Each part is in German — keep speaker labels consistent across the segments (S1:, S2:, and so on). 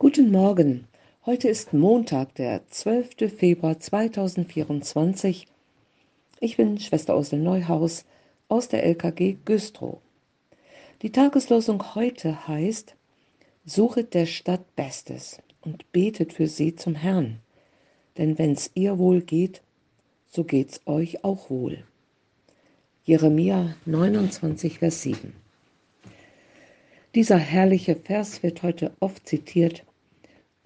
S1: Guten Morgen. Heute ist Montag, der 12. Februar 2024. Ich bin Schwester Ursel Neuhaus aus der LKG Güstrow. Die Tageslosung heute heißt: Suchet der Stadt Bestes und betet für sie zum Herrn. Denn wenn's ihr wohl geht, so geht's euch auch wohl. Jeremia 29, Vers 7. Dieser herrliche Vers wird heute oft zitiert,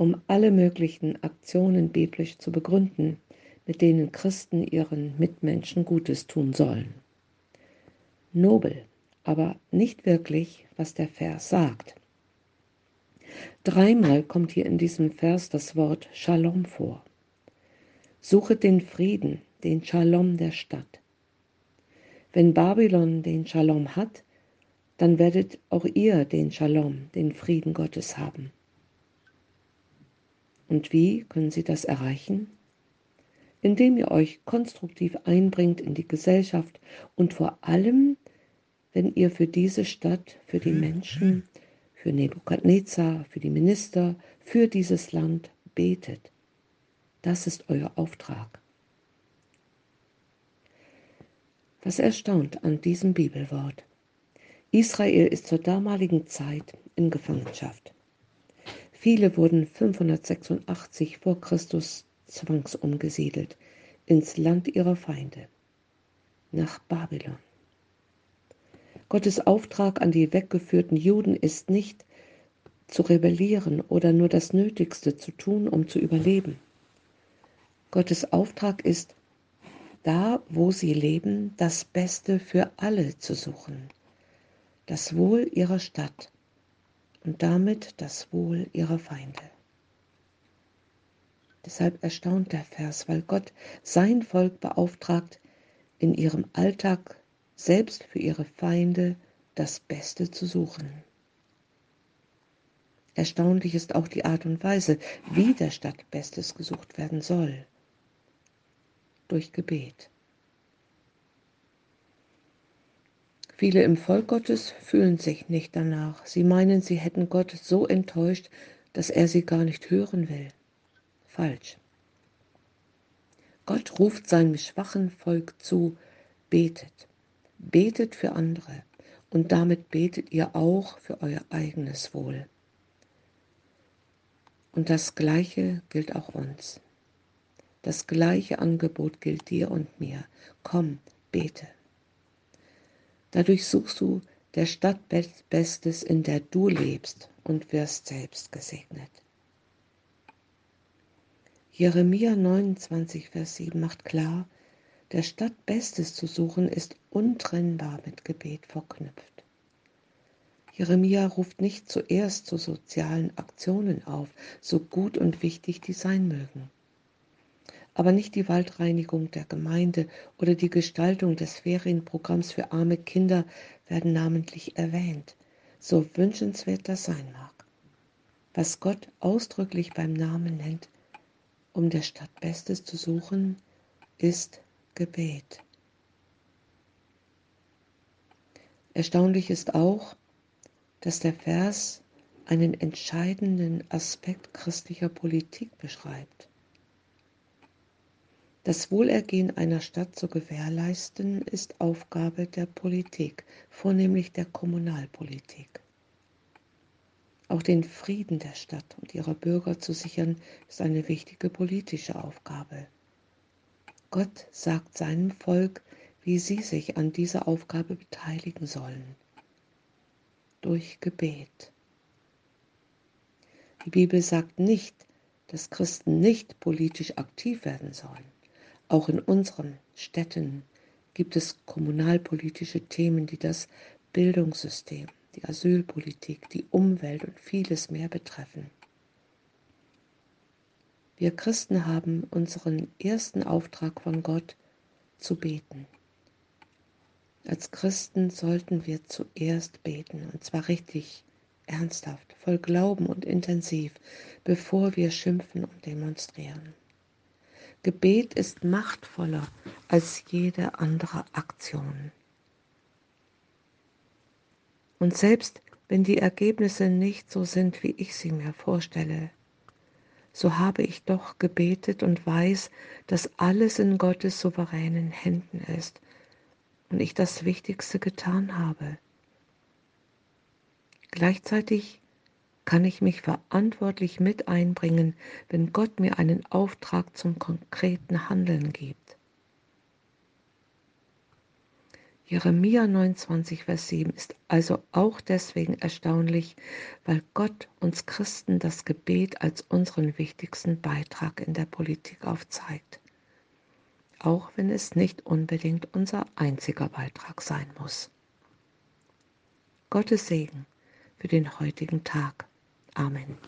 S1: um alle möglichen Aktionen biblisch zu begründen, mit denen Christen ihren Mitmenschen Gutes tun sollen. Nobel, aber nicht wirklich, was der Vers sagt. Dreimal kommt hier in diesem Vers das Wort Shalom vor. Suchet den Frieden, den Shalom der Stadt. Wenn Babylon den Shalom hat, dann werdet auch ihr den Shalom, den Frieden Gottes haben. Und wie können Sie das erreichen? Indem ihr euch konstruktiv einbringt in die Gesellschaft und vor allem, wenn ihr für diese Stadt, für die Menschen, für Nebukadnezar, für die Minister, für dieses Land betet. Das ist euer Auftrag. Was erstaunt an diesem Bibelwort? Israel ist zur damaligen Zeit in Gefangenschaft. Viele wurden 586 vor Christus zwangsumgesiedelt ins Land ihrer Feinde, nach Babylon. Gottes Auftrag an die weggeführten Juden ist nicht zu rebellieren oder nur das Nötigste zu tun, um zu überleben. Gottes Auftrag ist, da, wo sie leben, das Beste für alle zu suchen, das Wohl ihrer Stadt und damit das Wohl ihrer Feinde. Deshalb erstaunt der Vers, weil Gott sein Volk beauftragt, in ihrem Alltag selbst für ihre Feinde das Beste zu suchen. Erstaunlich ist auch die Art und Weise, wie der Stadt Bestes gesucht werden soll. Durch Gebet. Viele im Volk Gottes fühlen sich nicht danach. Sie meinen, sie hätten Gott so enttäuscht, dass er sie gar nicht hören will. Falsch. Gott ruft seinem schwachen Volk zu, betet. Betet für andere und damit betet ihr auch für euer eigenes Wohl. Und das Gleiche gilt auch uns. Das gleiche Angebot gilt dir und mir. Komm, bete. Dadurch suchst du der Stadt Bestes, in der du lebst und wirst selbst gesegnet. Jeremia 29, Vers 7 macht klar, der Stadt Bestes zu suchen ist untrennbar mit Gebet verknüpft. Jeremia ruft nicht zuerst zu sozialen Aktionen auf, so gut und wichtig die sein mögen aber nicht die Waldreinigung der Gemeinde oder die Gestaltung des Ferienprogramms für arme Kinder werden namentlich erwähnt, so wünschenswert das sein mag. Was Gott ausdrücklich beim Namen nennt, um der Stadt Bestes zu suchen, ist Gebet. Erstaunlich ist auch, dass der Vers einen entscheidenden Aspekt christlicher Politik beschreibt. Das Wohlergehen einer Stadt zu gewährleisten, ist Aufgabe der Politik, vornehmlich der Kommunalpolitik. Auch den Frieden der Stadt und ihrer Bürger zu sichern, ist eine wichtige politische Aufgabe. Gott sagt seinem Volk, wie sie sich an dieser Aufgabe beteiligen sollen. Durch Gebet. Die Bibel sagt nicht, dass Christen nicht politisch aktiv werden sollen. Auch in unseren Städten gibt es kommunalpolitische Themen, die das Bildungssystem, die Asylpolitik, die Umwelt und vieles mehr betreffen. Wir Christen haben unseren ersten Auftrag von Gott zu beten. Als Christen sollten wir zuerst beten, und zwar richtig ernsthaft, voll Glauben und intensiv, bevor wir schimpfen und demonstrieren. Gebet ist machtvoller als jede andere Aktion. Und selbst wenn die Ergebnisse nicht so sind, wie ich sie mir vorstelle, so habe ich doch gebetet und weiß, dass alles in Gottes souveränen Händen ist und ich das Wichtigste getan habe. Gleichzeitig kann ich mich verantwortlich mit einbringen, wenn Gott mir einen Auftrag zum konkreten Handeln gibt. Jeremia 29, Vers 7 ist also auch deswegen erstaunlich, weil Gott uns Christen das Gebet als unseren wichtigsten Beitrag in der Politik aufzeigt, auch wenn es nicht unbedingt unser einziger Beitrag sein muss. Gottes Segen für den heutigen Tag. Amen.